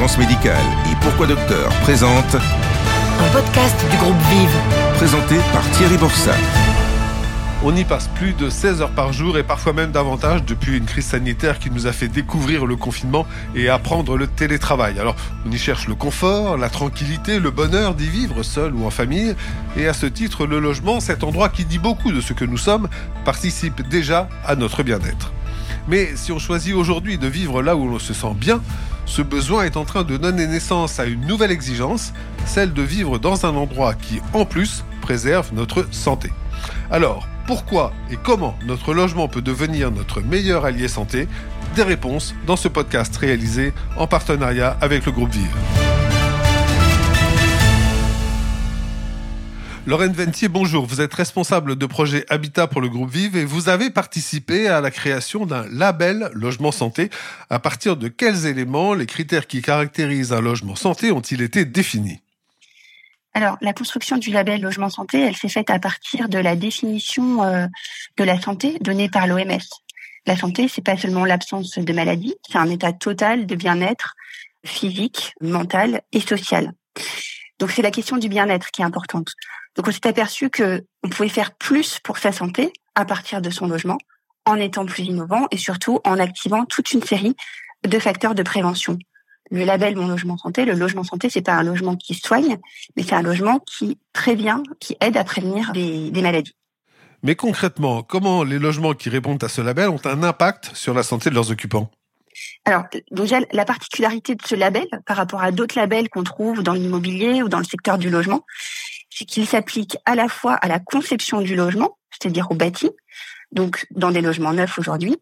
Fréquence médicale et Pourquoi Docteur présente Un podcast du groupe Vive. présenté par Thierry Borsat. On y passe plus de 16 heures par jour et parfois même davantage depuis une crise sanitaire qui nous a fait découvrir le confinement et apprendre le télétravail. Alors, on y cherche le confort, la tranquillité, le bonheur d'y vivre seul ou en famille. Et à ce titre, le logement, cet endroit qui dit beaucoup de ce que nous sommes, participe déjà à notre bien-être. Mais si on choisit aujourd'hui de vivre là où l'on se sent bien, ce besoin est en train de donner naissance à une nouvelle exigence, celle de vivre dans un endroit qui, en plus, préserve notre santé. Alors, pourquoi et comment notre logement peut devenir notre meilleur allié santé? Des réponses dans ce podcast réalisé en partenariat avec le groupe Vive. Lorraine Ventier, bonjour. Vous êtes responsable de projet Habitat pour le groupe Vive et vous avez participé à la création d'un label logement santé. À partir de quels éléments les critères qui caractérisent un logement santé ont-ils été définis? Alors, la construction du label logement santé, elle s'est faite à partir de la définition euh, de la santé donnée par l'OMS. La santé, c'est pas seulement l'absence de maladie, c'est un état total de bien-être physique, mental et social. Donc, c'est la question du bien-être qui est importante. Donc, on s'est aperçu que on pouvait faire plus pour sa santé à partir de son logement, en étant plus innovant et surtout en activant toute une série de facteurs de prévention. Le label Mon Logement Santé, le logement santé, c'est pas un logement qui soigne, mais c'est un logement qui prévient, qui aide à prévenir des, des maladies. Mais concrètement, comment les logements qui répondent à ce label ont un impact sur la santé de leurs occupants? Alors, déjà, la particularité de ce label par rapport à d'autres labels qu'on trouve dans l'immobilier ou dans le secteur du logement, c'est qu'il s'applique à la fois à la conception du logement, c'est-à-dire au bâti, donc dans des logements neufs aujourd'hui,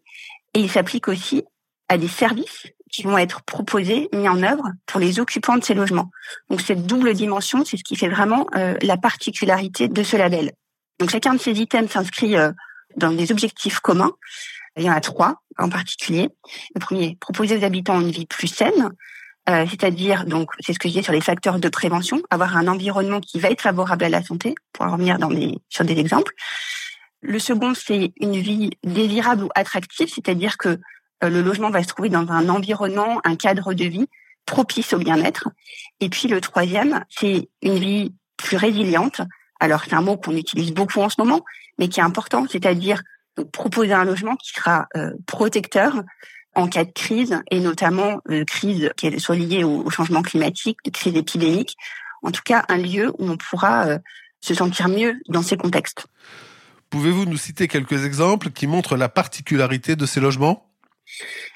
et il s'applique aussi à des services qui vont être proposés, mis en œuvre pour les occupants de ces logements. Donc cette double dimension, c'est ce qui fait vraiment euh, la particularité de ce label. Donc chacun de ces items s'inscrit euh, dans des objectifs communs. Il y en a trois en particulier. Le premier, proposer aux habitants une vie plus saine, euh, c'est-à-dire donc c'est ce que je disais sur les facteurs de prévention, avoir un environnement qui va être favorable à la santé, pour en revenir sur des exemples. Le second, c'est une vie désirable ou attractive, c'est-à-dire que euh, le logement va se trouver dans un environnement, un cadre de vie propice au bien-être. Et puis le troisième, c'est une vie plus résiliente. Alors c'est un mot qu'on utilise beaucoup en ce moment, mais qui est important, c'est-à-dire proposer un logement qui sera euh, protecteur en cas de crise, et notamment euh, crise qui soit liée au, au changement climatique, crise épidémique. En tout cas, un lieu où on pourra euh, se sentir mieux dans ces contextes. Pouvez-vous nous citer quelques exemples qui montrent la particularité de ces logements?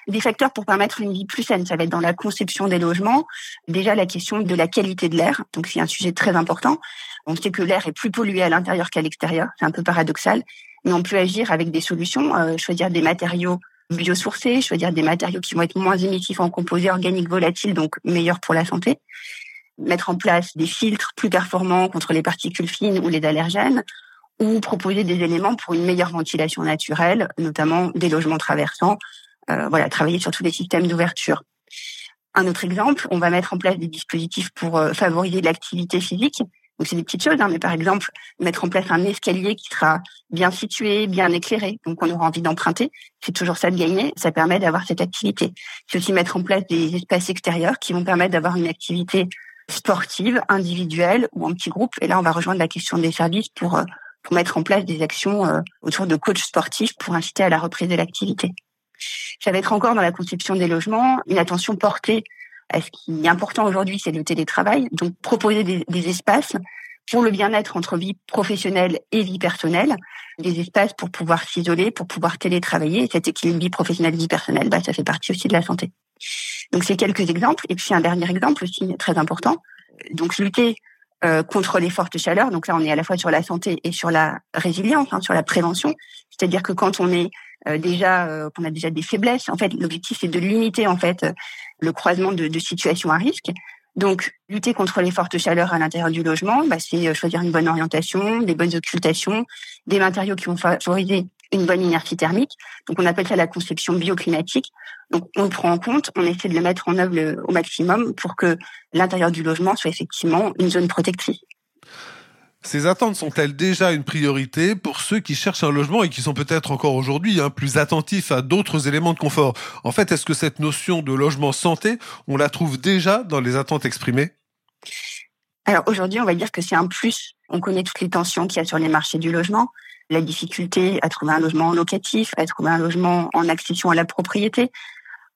Des facteurs pour permettre une vie plus saine, ça va être dans la conception des logements. Déjà la question de la qualité de l'air, donc c'est un sujet très important. On sait que l'air est plus pollué à l'intérieur qu'à l'extérieur, c'est un peu paradoxal, mais on peut agir avec des solutions, euh, choisir des matériaux biosourcés, choisir des matériaux qui vont être moins émissifs en composés organiques volatiles, donc meilleurs pour la santé. Mettre en place des filtres plus performants contre les particules fines ou les allergènes, ou proposer des éléments pour une meilleure ventilation naturelle, notamment des logements traversants. Euh, voilà, travailler sur tous les systèmes d'ouverture. Un autre exemple, on va mettre en place des dispositifs pour euh, favoriser l'activité physique. Donc c'est des petites choses, hein, mais par exemple mettre en place un escalier qui sera bien situé, bien éclairé, donc on aura envie d'emprunter. C'est toujours ça de gagner. Ça permet d'avoir cette activité. C'est aussi mettre en place des espaces extérieurs qui vont permettre d'avoir une activité sportive, individuelle ou en petit groupe. Et là, on va rejoindre la question des services pour euh, pour mettre en place des actions euh, autour de coachs sportifs pour inciter à la reprise de l'activité. Ça va être encore dans la conception des logements une attention portée ce qui est important aujourd'hui, c'est le télétravail. Donc proposer des, espaces pour le bien-être entre vie professionnelle et vie personnelle, des espaces pour pouvoir s'isoler, pour pouvoir télétravailler. Et cet équilibre vie professionnelle vie personnelle, bah, ça fait partie aussi de la santé. Donc c'est quelques exemples. Et puis un dernier exemple aussi très important. Donc lutter euh, contre les fortes chaleurs. Donc là, on est à la fois sur la santé et sur la résilience, hein, sur la prévention. C'est-à-dire que quand on est euh, déjà, euh, qu'on a déjà des faiblesses, en fait, l'objectif c'est de limiter en fait le croisement de, situations à risque. Donc, lutter contre les fortes chaleurs à l'intérieur du logement, bah, c'est choisir une bonne orientation, des bonnes occultations, des matériaux qui vont favoriser une bonne inertie thermique. Donc, on appelle ça la conception bioclimatique. Donc, on le prend en compte, on essaie de le mettre en œuvre le, au maximum pour que l'intérieur du logement soit effectivement une zone protectrice. Ces attentes sont-elles déjà une priorité pour ceux qui cherchent un logement et qui sont peut-être encore aujourd'hui hein, plus attentifs à d'autres éléments de confort? En fait, est-ce que cette notion de logement santé, on la trouve déjà dans les attentes exprimées? Alors aujourd'hui, on va dire que c'est un plus. On connaît toutes les tensions qu'il y a sur les marchés du logement, la difficulté à trouver un logement locatif, à trouver un logement en accession à la propriété,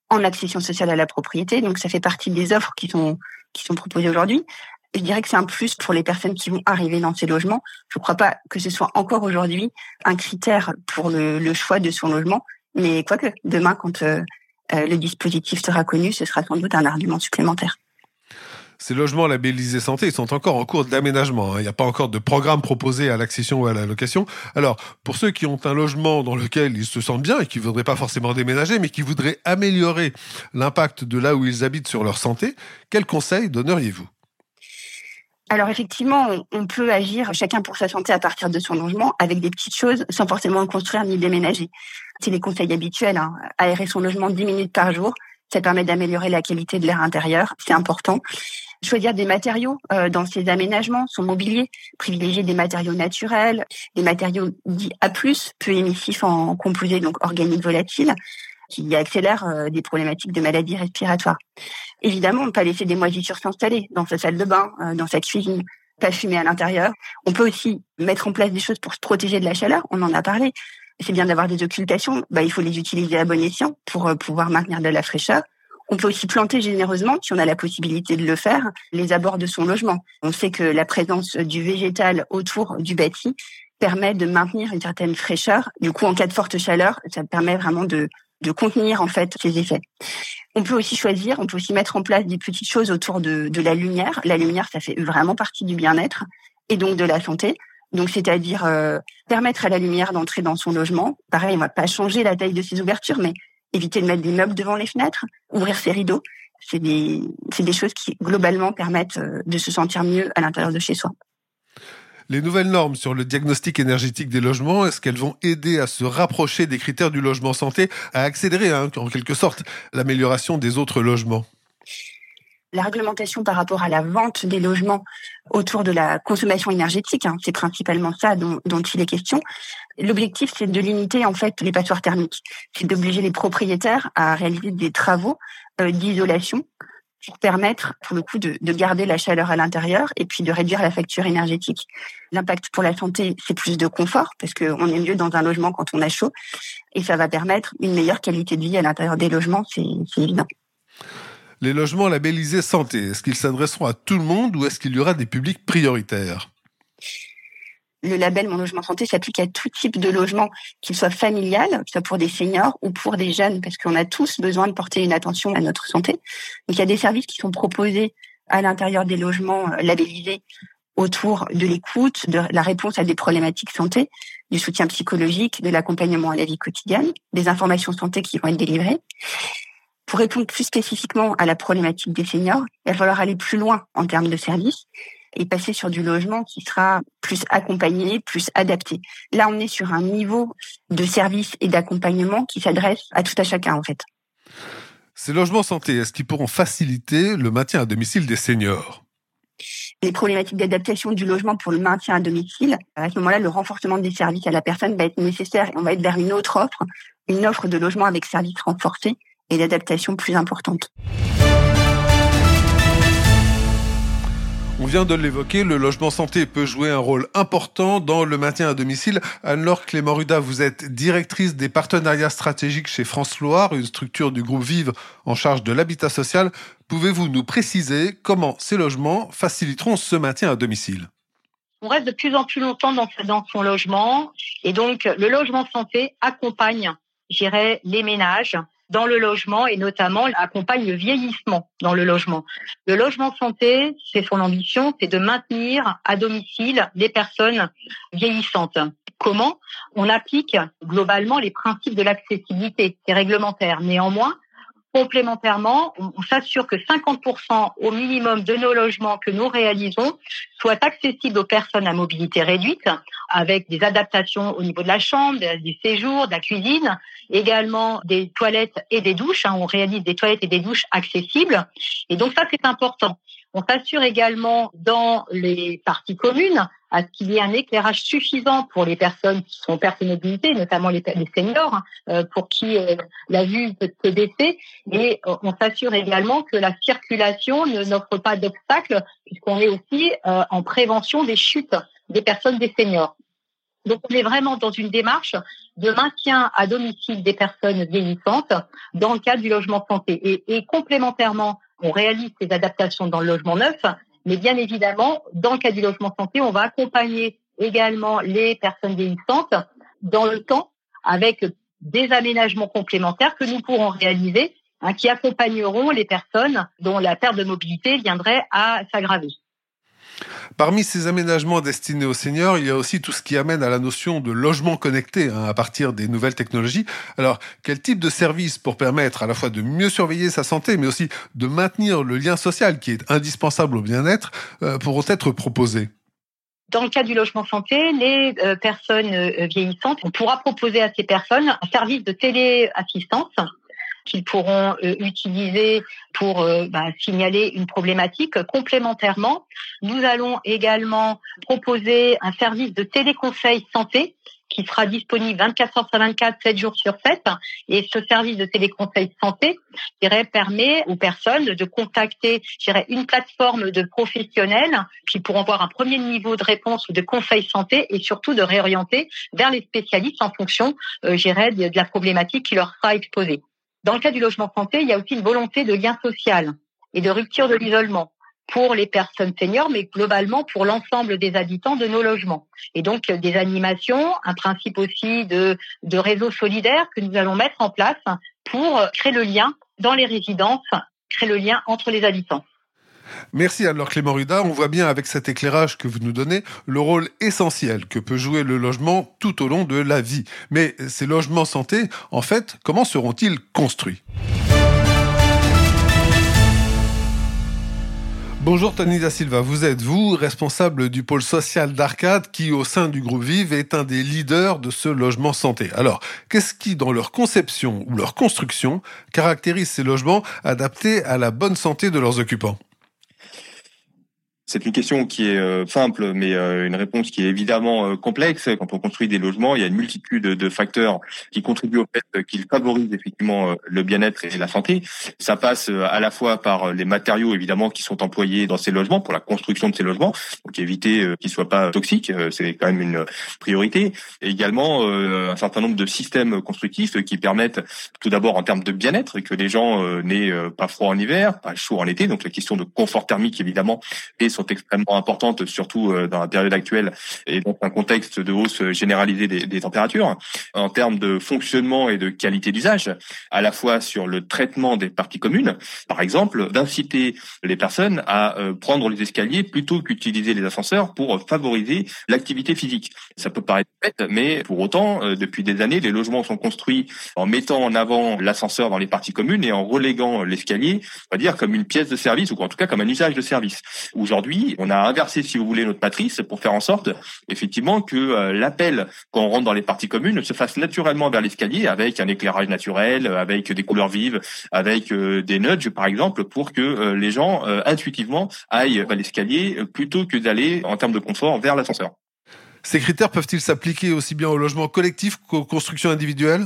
en accession sociale à la propriété. Donc ça fait partie des offres qui sont qui sont proposées aujourd'hui je dirais que c'est un plus pour les personnes qui vont arriver dans ces logements. Je ne crois pas que ce soit encore aujourd'hui un critère pour le, choix de son logement, mais quoique demain, quand euh, euh, le dispositif sera connu, ce sera sans doute un argument supplémentaire. Ces logements labellisés santé sont encore en cours d'aménagement. Hein. Il n'y a pas encore de programme proposé à l'accession ou à la location. Alors, pour ceux qui ont un logement dans lequel ils se sentent bien et qui ne voudraient pas forcément déménager, mais qui voudraient améliorer l'impact de là où ils habitent sur leur santé, quels conseils donneriez-vous? Alors effectivement, on peut agir chacun pour sa santé à partir de son logement avec des petites choses sans forcément construire ni déménager. C'est les conseils habituels. Hein. Aérer son logement 10 minutes par jour, ça permet d'améliorer la qualité de l'air intérieur, c'est important. Choisir des matériaux euh, dans ses aménagements, son mobilier, privilégier des matériaux naturels, des matériaux dits A+, peu émissifs en composés, donc organiques volatiles, qui accélèrent euh, des problématiques de maladies respiratoires. Évidemment, on ne pas laisser des moisissures s'installer dans sa salle de bain, euh, dans sa cuisine, pas fumer à l'intérieur. On peut aussi mettre en place des choses pour se protéger de la chaleur, on en a parlé. C'est bien d'avoir des occultations, bah, il faut les utiliser à bon escient pour euh, pouvoir maintenir de la fraîcheur. On peut aussi planter généreusement, si on a la possibilité de le faire, les abords de son logement. On sait que la présence du végétal autour du bâti permet de maintenir une certaine fraîcheur. Du coup, en cas de forte chaleur, ça permet vraiment de, de contenir en fait ces effets. On peut aussi choisir, on peut aussi mettre en place des petites choses autour de, de la lumière. La lumière, ça fait vraiment partie du bien-être et donc de la santé. Donc, c'est-à-dire euh, permettre à la lumière d'entrer dans son logement. Pareil, on va pas changer la taille de ses ouvertures, mais éviter de mettre des meubles devant les fenêtres, ouvrir ses rideaux. C'est des, c'est des choses qui globalement permettent euh, de se sentir mieux à l'intérieur de chez soi. Les nouvelles normes sur le diagnostic énergétique des logements, est-ce qu'elles vont aider à se rapprocher des critères du logement santé, à accélérer hein, en quelque sorte l'amélioration des autres logements? La réglementation par rapport à la vente des logements autour de la consommation énergétique, hein, c'est principalement ça dont, il est question. L'objectif, c'est de limiter en fait les passoires thermiques, c'est d'obliger les propriétaires à réaliser des travaux euh, d'isolation pour permettre, pour le coup, de, de garder la chaleur à l'intérieur et puis de réduire la facture énergétique. L'impact pour la santé, c'est plus de confort parce qu'on est mieux dans un logement quand on a chaud et ça va permettre une meilleure qualité de vie à l'intérieur des logements, c'est évident. Les logements labellisés santé, est-ce qu'ils s'adresseront à tout le monde ou est-ce qu'il y aura des publics prioritaires? Le label Mon Logement Santé s'applique à tout type de logement, qu'il soit familial, que soit pour des seniors ou pour des jeunes, parce qu'on a tous besoin de porter une attention à notre santé. Donc il y a des services qui sont proposés à l'intérieur des logements euh, labellisés autour de l'écoute, de la réponse à des problématiques santé, du soutien psychologique, de l'accompagnement à la vie quotidienne, des informations santé qui vont être délivrées. Pour répondre plus spécifiquement à la problématique des seniors, il va falloir aller plus loin en termes de services et passer sur du logement qui sera plus accompagné, plus adapté. Là, on est sur un niveau de service et d'accompagnement qui s'adresse à tout à chacun, en fait. Ces logements santé, est-ce qu'ils pourront faciliter le maintien à domicile des seniors? Les problématiques d'adaptation du logement pour le maintien à domicile. À ce moment-là, le renforcement des services à la personne va être nécessaire et on va être vers une autre offre, une offre de logement avec services renforcés et d'adaptation plus importante. On vient de l'évoquer, le logement santé peut jouer un rôle important dans le maintien à domicile. Anne-Laure Clément-Ruda, vous êtes directrice des partenariats stratégiques chez France Loire, une structure du groupe Vive en charge de l'habitat social. Pouvez-vous nous préciser comment ces logements faciliteront ce maintien à domicile? On reste de plus en plus longtemps dans, son logement et donc le logement santé accompagne, j'irais, les ménages dans le logement et notamment accompagne le vieillissement dans le logement. Le logement santé, c'est son ambition, c'est de maintenir à domicile les personnes vieillissantes. Comment? On applique globalement les principes de l'accessibilité, c'est réglementaire. Néanmoins, Complémentairement, on s'assure que 50% au minimum de nos logements que nous réalisons soient accessibles aux personnes à mobilité réduite, avec des adaptations au niveau de la chambre, du séjour, de la cuisine, également des toilettes et des douches. Hein. on réalise des toilettes et des douches accessibles. Et donc ça, c'est important. On s'assure également dans les parties communes à ce qu'il y ait un éclairage suffisant pour les personnes qui sont personnes mobilité, notamment les, seniors, euh, pour qui euh, la vue peut se baisser. Et euh, on s'assure également que la circulation ne n'offre pas d'obstacles, puisqu'on est aussi en prévention des chutes des personnes des seniors. Donc on est vraiment dans une démarche de maintien à domicile des personnes vieillissantes dans le cadre du logement santé. Et, et complémentairement, on réalise ces adaptations dans le logement neuf, mais bien évidemment, dans le cas du logement santé, on va accompagner également les personnes vieillissantes dans le temps avec des aménagements complémentaires que nous pourrons réaliser hein, qui accompagneront les personnes dont la perte de mobilité viendrait à s'aggraver. Parmi ces aménagements destinés aux seniors, il y a aussi tout ce qui amène à la notion de logement connecté hein, à partir des nouvelles technologies. Alors, quel type de service pour permettre à la fois de mieux surveiller sa santé, mais aussi de maintenir le lien social qui est indispensable au bien-être, euh, pourront être proposés? Dans le cas du logement santé, les euh, personnes euh, vieillissantes, on pourra proposer à ces personnes un service de téléassistance qu'ils pourront euh, utiliser pour euh, bah, signaler une problématique. Complémentairement, nous allons également proposer un service de téléconseil santé qui sera disponible 24 heures sur 24, 7 jours sur 7. Et ce service de téléconseil santé permet aux personnes de contacter une plateforme de professionnels qui pourront avoir un premier niveau de réponse ou de conseil santé et surtout de réorienter vers les spécialistes en fonction euh, de la problématique qui leur sera exposée. Dans le cas du logement santé, il y a aussi une volonté de lien social et de rupture de l'isolement pour les personnes seniors, mais globalement pour l'ensemble des habitants de nos logements. Et donc des animations, un principe aussi de, de réseau solidaire que nous allons mettre en place pour créer le lien dans les résidences, créer le lien entre les habitants. Merci alors Clément Ruda. On voit bien avec cet éclairage que vous nous donnez le rôle essentiel que peut jouer le logement tout au long de la vie. Mais ces logements santé, en fait, comment seront-ils construits? Bonjour Tony Da Silva, vous êtes vous responsable du pôle social d'Arcade qui au sein du groupe Vive est un des leaders de ce logement santé. Alors, qu'est-ce qui dans leur conception ou leur construction caractérise ces logements adaptés à la bonne santé de leurs occupants? C'est une question qui est euh, simple, mais euh, une réponse qui est évidemment euh, complexe. Quand on construit des logements, il y a une multitude de facteurs qui contribuent au fait qu'ils favorisent effectivement le bien-être et la santé. Ça passe à la fois par les matériaux évidemment qui sont employés dans ces logements pour la construction de ces logements, donc éviter qu'ils soient pas toxiques, c'est quand même une priorité. Et également un certain nombre de systèmes constructifs qui permettent tout d'abord en termes de bien-être que les gens n'aient pas froid en hiver, pas chaud en été. Donc la question de confort thermique évidemment sont extrêmement importantes, surtout euh, dans la période actuelle et dans un contexte de hausse généralisée des, des températures. En termes de fonctionnement et de qualité d'usage, à la fois sur le traitement des parties communes, par exemple, d'inciter les personnes à euh, prendre les escaliers plutôt qu'utiliser les ascenseurs pour favoriser l'activité physique. Ça peut paraître bête, mais pour autant, euh, depuis des années, les logements sont construits en mettant en avant l'ascenseur dans les parties communes et en reléguant l'escalier, on va dire comme une pièce de service ou en tout cas comme un usage de service. Aujourd'hui, on a inversé, si vous voulez, notre matrice pour faire en sorte, effectivement, que euh, l'appel quand on rentre dans les parties communes se fasse naturellement vers l'escalier avec un éclairage naturel, avec des couleurs vives, avec euh, des nudges, par exemple, pour que euh, les gens intuitivement aillent vers l'escalier plutôt que d'aller, en termes de confort, vers l'ascenseur. Ces critères peuvent-ils s'appliquer aussi bien au logement collectif qu'aux constructions individuelles?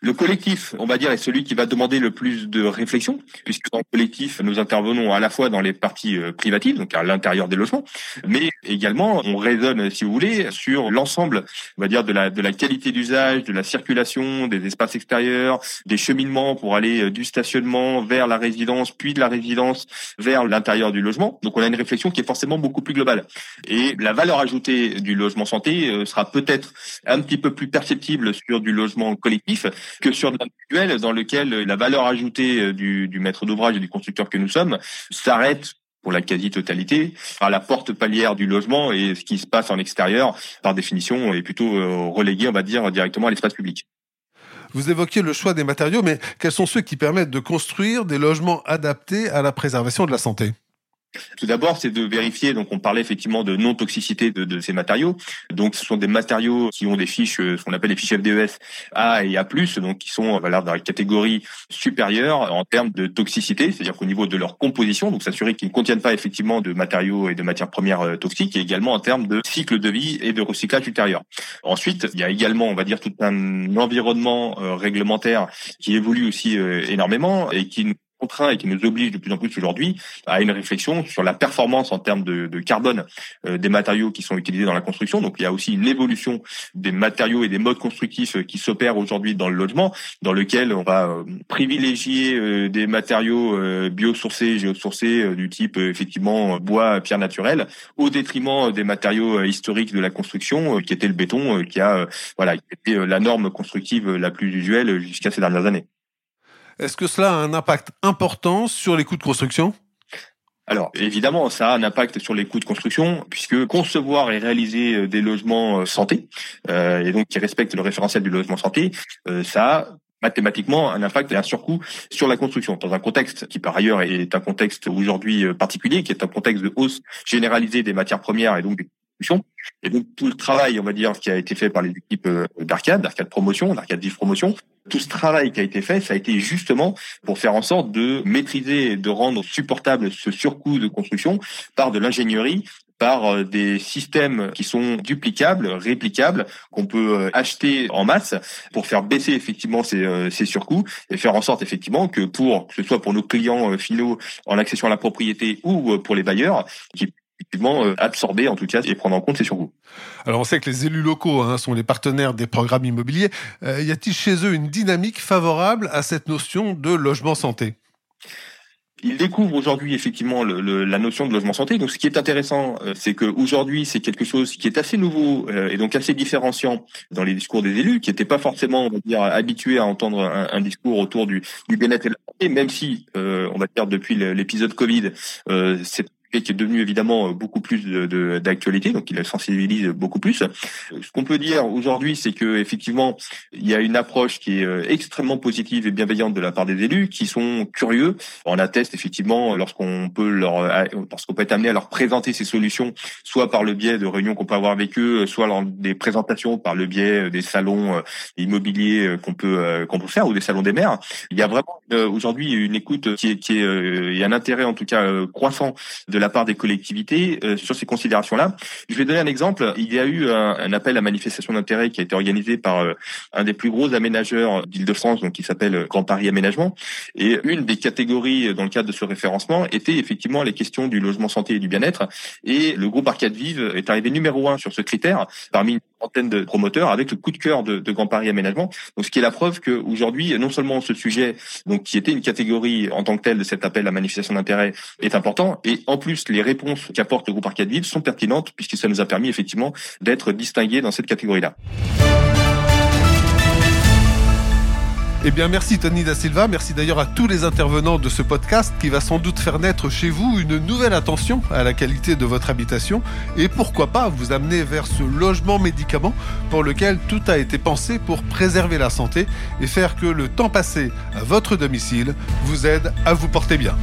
Le collectif, on va dire, est celui qui va demander le plus de réflexion, puisque dans le collectif, nous intervenons à la fois dans les parties euh, privatives, donc à l'intérieur des logements, mais également on raisonne, si vous voulez, sur l'ensemble, on va dire, de la, de la qualité d'usage, de la circulation, des espaces extérieurs, des cheminements pour aller euh, du stationnement vers la résidence, puis de la résidence vers l'intérieur du logement. Donc on a une réflexion qui est forcément beaucoup plus globale. Et la valeur ajoutée du logement santé euh, sera peut-être un petit peu plus perceptible sur du logement collectif que sur l'individuel dans lequel la valeur ajoutée euh, du, maître d'ouvrage et du constructeur que nous sommes s'arrête pour la quasi-totalité, à la porte palière du logement et ce qui se passe en extérieur, par définition, est plutôt euh, relégué, on va dire, directement à l'espace public. Vous évoquiez le choix des matériaux, mais quels sont ceux qui permettent de construire des logements adaptés à la préservation de la santé? Tout d'abord, c'est de vérifier. Donc, on parlait effectivement de non-toxicité de, de, ces matériaux. Donc, ce sont des matériaux qui ont des fiches, euh, ce qu'on appelle les fiches FDES A et A+, donc qui sont voilà, dans la catégorie supérieure en termes de toxicité, c'est-à-dire qu'au niveau de leur composition, donc s'assurer qu'ils ne contiennent pas effectivement de matériaux et de matières premières euh, toxiques, et également en termes de cycle de vie et de recyclage ultérieur. Ensuite, il y a également, on va dire, tout un environnement euh, réglementaire qui évolue aussi énormément et qui nous et qui nous oblige de plus en plus aujourd'hui à une réflexion sur la performance en termes de, de carbone euh, des matériaux qui sont utilisés dans la construction. Donc il y a aussi une évolution des matériaux et des modes constructifs euh, qui s'opèrent aujourd'hui dans le logement, dans lequel on va euh, privilégier des matériaux biosourcés, géosourcés du type effectivement bois, pierre naturelle, au détriment des matériaux historiques de la construction qui était le béton, qui a voilà qui était la norme constructive la plus usuelle jusqu'à ces dernières années. Est-ce que cela a un impact important sur les coûts de construction? Alors évidemment, ça a un impact sur les coûts de construction puisque concevoir et réaliser euh, des logements euh, santé euh, et donc qui respectent le référentiel du logement santé, ça a mathématiquement un impact et un surcoût sur la construction. Dans un contexte qui par ailleurs est un contexte aujourd'hui particulier, qui est un contexte de hausse généralisée des matières premières et donc et donc tout le travail, on va dire, qui a été fait par les équipes euh, d'Arcade, d'Arcade Promotion, d'Arcade Vive Promotion, tout ce travail qui a été fait, ça a été justement pour faire en sorte de maîtriser et de rendre supportable ce surcoût de construction par de l'ingénierie par euh, des systèmes qui sont duplicables, réplicables, qu'on peut euh, acheter en masse pour faire baisser effectivement ces, ces surcoûts et faire en sorte effectivement que pour que ce soit pour nos clients finaux en accession à la propriété ou pour les bailleurs, qui effectivement euh, absorber en tout cas et prendre en compte ces surcoûts. Alors on sait que les élus locaux hein, sont les partenaires des programmes immobiliers. Euh, y a-t-il chez eux une dynamique favorable à cette notion de logement santé? Ils découvrent aujourd'hui effectivement le, la notion de logement santé. Donc, ce qui est intéressant, euh, c'est qu'aujourd'hui, c'est quelque chose qui est assez nouveau et donc assez différenciant dans les discours des élus, qui n'étaient pas forcément, on va dire, habitués à entendre un, un discours autour du, du bien-être et de la santé, même si, on va dire, depuis l'épisode Covid, c'est qui est devenu évidemment euh, beaucoup plus d'actualité, donc il sensibilise beaucoup plus. Ce qu'on peut dire aujourd'hui, c'est que effectivement, il y a une approche qui est euh, extrêmement positive et bienveillante de la part des élus, qui sont curieux. On atteste effectivement lorsqu'on peut leur, euh, lorsqu'on peut être amené à leur présenter ces solutions, soit par le biais de réunions qu'on peut avoir avec eux, soit lors des présentations par le biais des salons immobiliers qu'on peut qu'on peut faire ou des salons des maires. Il y a vraiment aujourd'hui une écoute qui est, qui est, et un intérêt en tout cas croissant de la part des collectivités euh, sur ces considérations-là. Je vais donner un exemple. Il y a eu un, appel à manifestation d'intérêt qui a été organisé par euh, un des plus gros aménageurs d'Île-de-France, donc qui s'appelle Grand Paris Aménagement. Et une des catégories dans le cadre de ce référencement était effectivement les questions du logement santé et du bien-être. Et le groupe Arcade Vive est arrivé numéro un sur ce critère parmi une trentaine de promoteurs avec le coup de cœur de, de Grand Paris Aménagement. Donc, ce qui est la preuve qu'aujourd'hui, non seulement ce sujet, donc qui était une catégorie en tant que telle de cet appel à manifestation d'intérêt, est important, et en plus les réponses qu'apporte le groupe Arcade Vive sont pertinentes puisque ça nous a permis effectivement d'être distingués dans cette catégorie-là. Eh bien, merci Tony Da Silva. Merci d'ailleurs à tous les intervenants de ce podcast qui va sans doute faire naître chez vous une nouvelle attention à la qualité de votre habitation et pourquoi pas vous amener vers ce logement médicament pour lequel tout a été pensé pour préserver la santé et faire que le temps passé à votre domicile vous aide à vous porter bien.